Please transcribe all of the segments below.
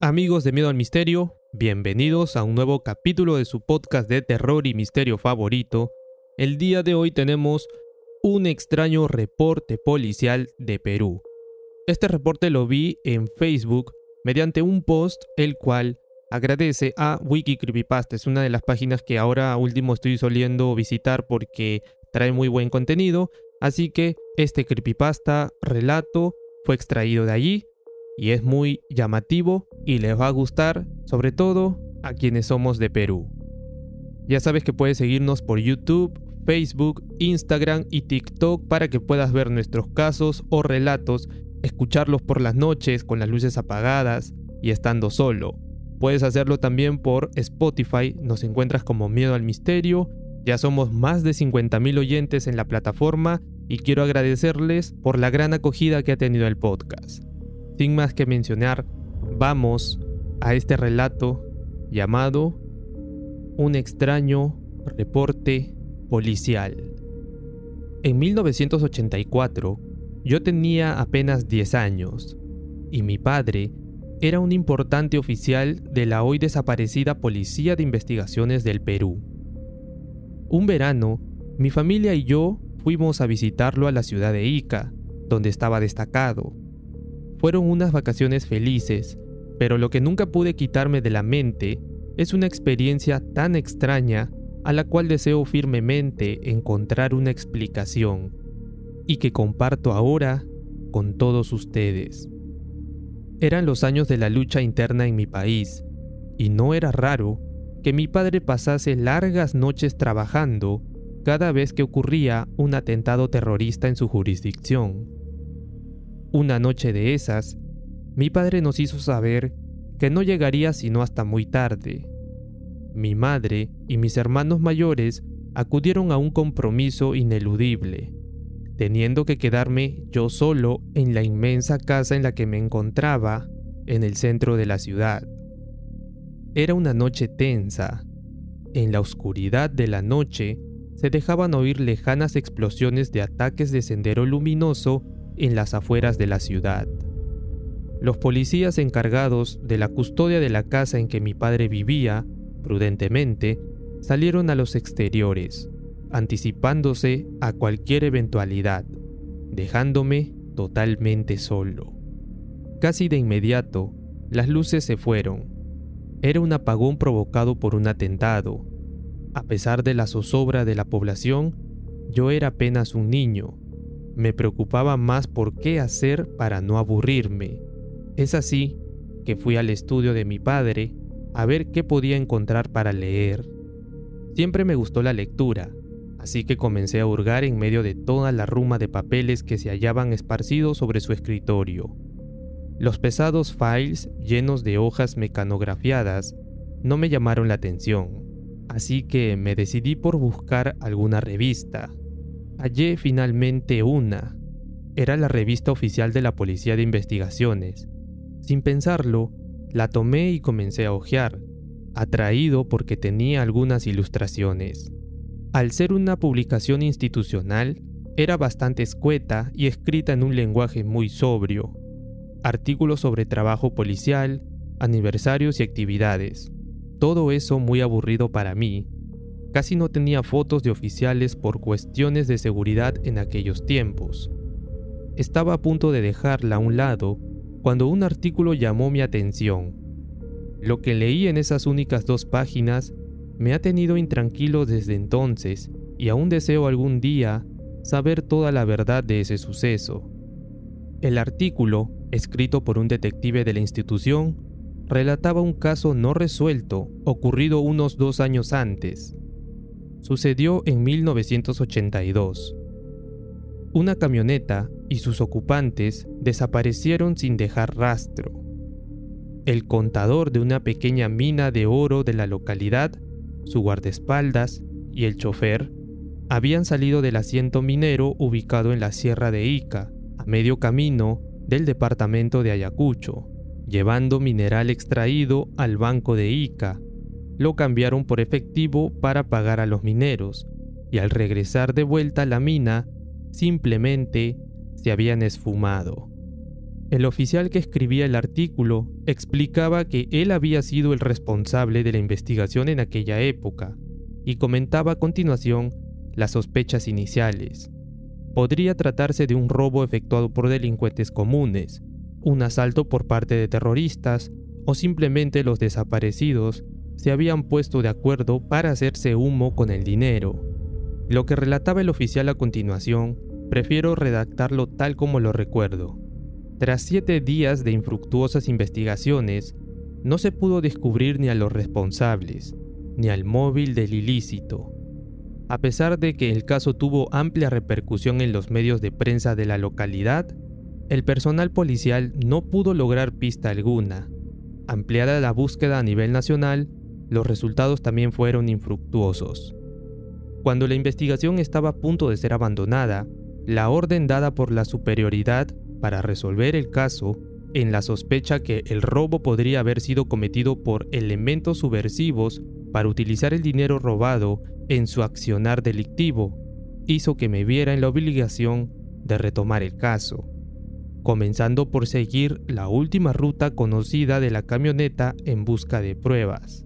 Amigos de Miedo al Misterio, bienvenidos a un nuevo capítulo de su podcast de terror y misterio favorito. El día de hoy tenemos un extraño reporte policial de Perú. Este reporte lo vi en Facebook mediante un post el cual agradece a Wiki Creepypasta. Es una de las páginas que ahora último estoy soliendo visitar porque trae muy buen contenido. Así que este creepypasta relato fue extraído de allí y es muy llamativo y les va a gustar, sobre todo a quienes somos de Perú. Ya sabes que puedes seguirnos por YouTube, Facebook, Instagram y TikTok para que puedas ver nuestros casos o relatos, escucharlos por las noches con las luces apagadas y estando solo. Puedes hacerlo también por Spotify, nos encuentras como Miedo al Misterio, ya somos más de 50.000 oyentes en la plataforma y quiero agradecerles por la gran acogida que ha tenido el podcast. Sin más que mencionar, vamos a este relato llamado Un extraño reporte policial. En 1984, yo tenía apenas 10 años y mi padre era un importante oficial de la hoy desaparecida Policía de Investigaciones del Perú. Un verano, mi familia y yo fuimos a visitarlo a la ciudad de Ica, donde estaba destacado. Fueron unas vacaciones felices, pero lo que nunca pude quitarme de la mente es una experiencia tan extraña a la cual deseo firmemente encontrar una explicación y que comparto ahora con todos ustedes. Eran los años de la lucha interna en mi país, y no era raro que mi padre pasase largas noches trabajando cada vez que ocurría un atentado terrorista en su jurisdicción. Una noche de esas, mi padre nos hizo saber que no llegaría sino hasta muy tarde. Mi madre y mis hermanos mayores acudieron a un compromiso ineludible, teniendo que quedarme yo solo en la inmensa casa en la que me encontraba en el centro de la ciudad. Era una noche tensa. En la oscuridad de la noche se dejaban oír lejanas explosiones de ataques de sendero luminoso en las afueras de la ciudad. Los policías encargados de la custodia de la casa en que mi padre vivía, prudentemente, salieron a los exteriores, anticipándose a cualquier eventualidad, dejándome totalmente solo. Casi de inmediato, las luces se fueron. Era un apagón provocado por un atentado. A pesar de la zozobra de la población, yo era apenas un niño me preocupaba más por qué hacer para no aburrirme. Es así que fui al estudio de mi padre a ver qué podía encontrar para leer. Siempre me gustó la lectura, así que comencé a hurgar en medio de toda la ruma de papeles que se hallaban esparcidos sobre su escritorio. Los pesados files llenos de hojas mecanografiadas no me llamaron la atención, así que me decidí por buscar alguna revista, Hallé finalmente una. Era la revista oficial de la Policía de Investigaciones. Sin pensarlo, la tomé y comencé a hojear, atraído porque tenía algunas ilustraciones. Al ser una publicación institucional, era bastante escueta y escrita en un lenguaje muy sobrio. Artículos sobre trabajo policial, aniversarios y actividades. Todo eso muy aburrido para mí, Casi no tenía fotos de oficiales por cuestiones de seguridad en aquellos tiempos. Estaba a punto de dejarla a un lado cuando un artículo llamó mi atención. Lo que leí en esas únicas dos páginas me ha tenido intranquilo desde entonces y aún deseo algún día saber toda la verdad de ese suceso. El artículo, escrito por un detective de la institución, relataba un caso no resuelto ocurrido unos dos años antes. Sucedió en 1982. Una camioneta y sus ocupantes desaparecieron sin dejar rastro. El contador de una pequeña mina de oro de la localidad, su guardaespaldas y el chofer habían salido del asiento minero ubicado en la sierra de Ica, a medio camino del departamento de Ayacucho, llevando mineral extraído al banco de Ica. Lo cambiaron por efectivo para pagar a los mineros, y al regresar de vuelta a la mina, simplemente se habían esfumado. El oficial que escribía el artículo explicaba que él había sido el responsable de la investigación en aquella época, y comentaba a continuación las sospechas iniciales. Podría tratarse de un robo efectuado por delincuentes comunes, un asalto por parte de terroristas o simplemente los desaparecidos se habían puesto de acuerdo para hacerse humo con el dinero. Lo que relataba el oficial a continuación, prefiero redactarlo tal como lo recuerdo. Tras siete días de infructuosas investigaciones, no se pudo descubrir ni a los responsables, ni al móvil del ilícito. A pesar de que el caso tuvo amplia repercusión en los medios de prensa de la localidad, el personal policial no pudo lograr pista alguna. Ampliada la búsqueda a nivel nacional, los resultados también fueron infructuosos. Cuando la investigación estaba a punto de ser abandonada, la orden dada por la superioridad para resolver el caso, en la sospecha que el robo podría haber sido cometido por elementos subversivos para utilizar el dinero robado en su accionar delictivo, hizo que me viera en la obligación de retomar el caso, comenzando por seguir la última ruta conocida de la camioneta en busca de pruebas.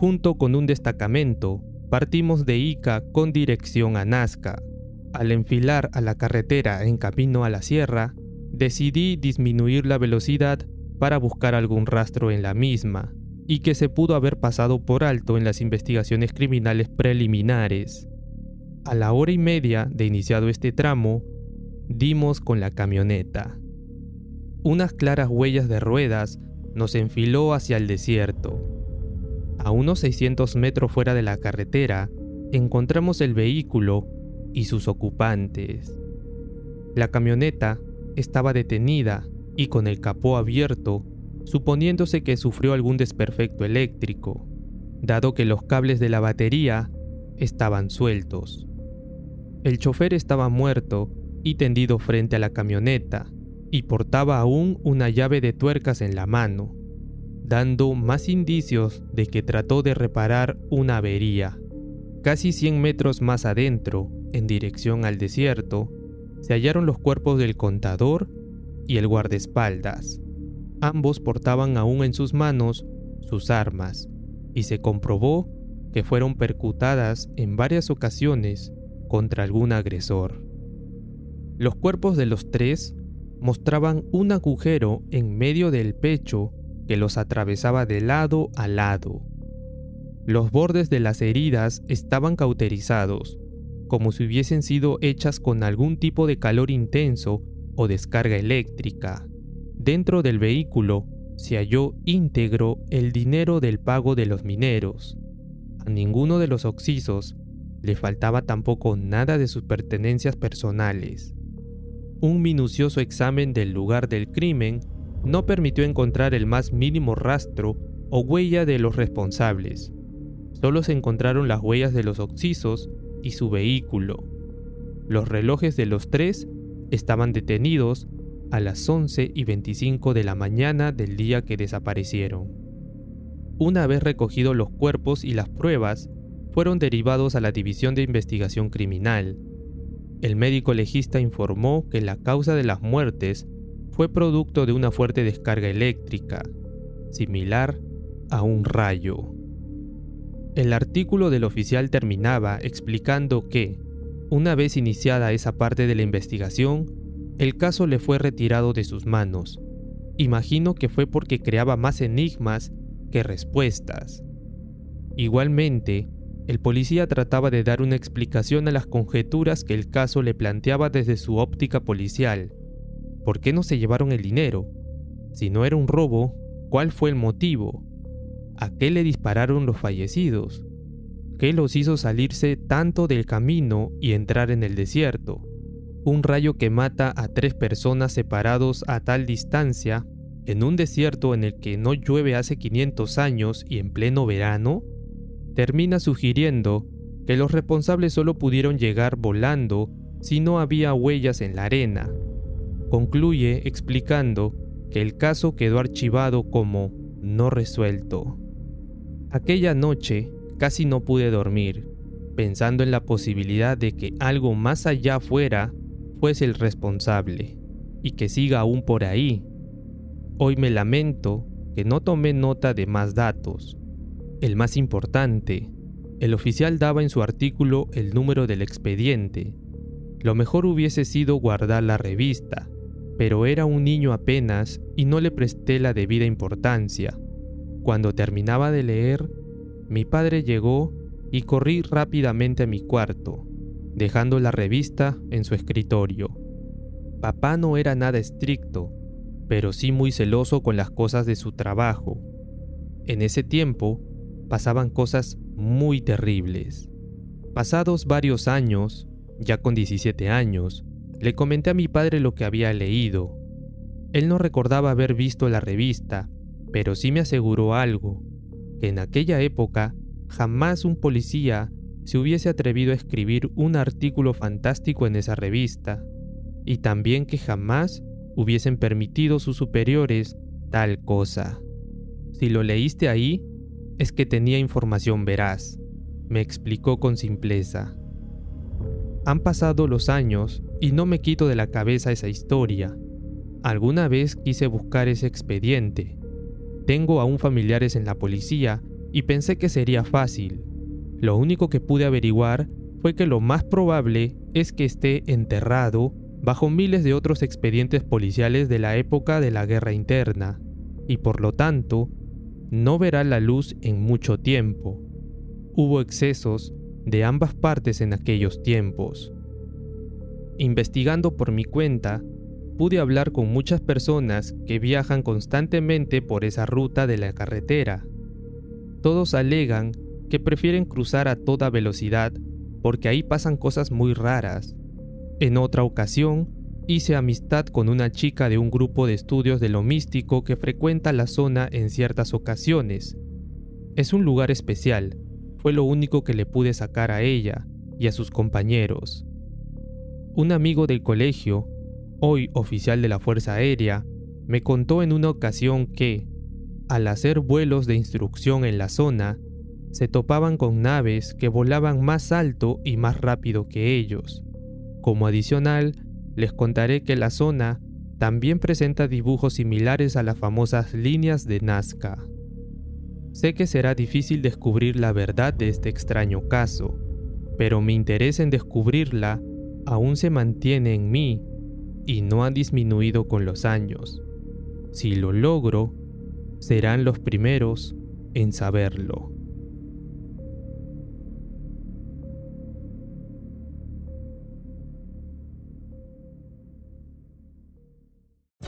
Junto con un destacamento, partimos de Ica con dirección a Nazca. Al enfilar a la carretera en camino a la sierra, decidí disminuir la velocidad para buscar algún rastro en la misma y que se pudo haber pasado por alto en las investigaciones criminales preliminares. A la hora y media de iniciado este tramo, dimos con la camioneta. Unas claras huellas de ruedas nos enfiló hacia el desierto. A unos 600 metros fuera de la carretera, encontramos el vehículo y sus ocupantes. La camioneta estaba detenida y con el capó abierto suponiéndose que sufrió algún desperfecto eléctrico, dado que los cables de la batería estaban sueltos. El chofer estaba muerto y tendido frente a la camioneta, y portaba aún una llave de tuercas en la mano, dando más indicios de que trató de reparar una avería. Casi 100 metros más adentro, en dirección al desierto, se hallaron los cuerpos del contador y el guardaespaldas. Ambos portaban aún en sus manos sus armas, y se comprobó que fueron percutadas en varias ocasiones contra algún agresor. Los cuerpos de los tres mostraban un agujero en medio del pecho que los atravesaba de lado a lado. Los bordes de las heridas estaban cauterizados, como si hubiesen sido hechas con algún tipo de calor intenso o descarga eléctrica. Dentro del vehículo se halló íntegro el dinero del pago de los mineros. A ninguno de los occisos le faltaba tampoco nada de sus pertenencias personales. Un minucioso examen del lugar del crimen no permitió encontrar el más mínimo rastro o huella de los responsables. Solo se encontraron las huellas de los occisos y su vehículo. Los relojes de los tres estaban detenidos a las 11 y 25 de la mañana del día que desaparecieron. Una vez recogidos los cuerpos y las pruebas, fueron derivados a la División de Investigación Criminal. El médico legista informó que la causa de las muertes fue producto de una fuerte descarga eléctrica, similar a un rayo. El artículo del oficial terminaba explicando que, una vez iniciada esa parte de la investigación, el caso le fue retirado de sus manos. Imagino que fue porque creaba más enigmas que respuestas. Igualmente, el policía trataba de dar una explicación a las conjeturas que el caso le planteaba desde su óptica policial. ¿Por qué no se llevaron el dinero? Si no era un robo, ¿cuál fue el motivo? ¿A qué le dispararon los fallecidos? ¿Qué los hizo salirse tanto del camino y entrar en el desierto? Un rayo que mata a tres personas separados a tal distancia, en un desierto en el que no llueve hace 500 años y en pleno verano, termina sugiriendo que los responsables solo pudieron llegar volando si no había huellas en la arena. Concluye explicando que el caso quedó archivado como no resuelto. Aquella noche casi no pude dormir, pensando en la posibilidad de que algo más allá afuera fuese el responsable, y que siga aún por ahí. Hoy me lamento que no tomé nota de más datos. El más importante, el oficial daba en su artículo el número del expediente. Lo mejor hubiese sido guardar la revista, pero era un niño apenas y no le presté la debida importancia. Cuando terminaba de leer, mi padre llegó y corrí rápidamente a mi cuarto, dejando la revista en su escritorio. Papá no era nada estricto, pero sí muy celoso con las cosas de su trabajo. En ese tiempo pasaban cosas muy terribles. Pasados varios años, ya con 17 años, le comenté a mi padre lo que había leído. Él no recordaba haber visto la revista, pero sí me aseguró algo, que en aquella época jamás un policía se hubiese atrevido a escribir un artículo fantástico en esa revista, y también que jamás hubiesen permitido sus superiores tal cosa. Si lo leíste ahí, es que tenía información veraz, me explicó con simpleza. Han pasado los años y no me quito de la cabeza esa historia. Alguna vez quise buscar ese expediente, tengo aún familiares en la policía y pensé que sería fácil. Lo único que pude averiguar fue que lo más probable es que esté enterrado bajo miles de otros expedientes policiales de la época de la guerra interna, y por lo tanto, no verá la luz en mucho tiempo. Hubo excesos de ambas partes en aquellos tiempos. Investigando por mi cuenta, pude hablar con muchas personas que viajan constantemente por esa ruta de la carretera. Todos alegan que prefieren cruzar a toda velocidad porque ahí pasan cosas muy raras. En otra ocasión, hice amistad con una chica de un grupo de estudios de lo místico que frecuenta la zona en ciertas ocasiones. Es un lugar especial, fue lo único que le pude sacar a ella y a sus compañeros. Un amigo del colegio hoy oficial de la Fuerza Aérea, me contó en una ocasión que, al hacer vuelos de instrucción en la zona, se topaban con naves que volaban más alto y más rápido que ellos. Como adicional, les contaré que la zona también presenta dibujos similares a las famosas líneas de Nazca. Sé que será difícil descubrir la verdad de este extraño caso, pero mi interés en descubrirla aún se mantiene en mí y no ha disminuido con los años. Si lo logro, serán los primeros en saberlo.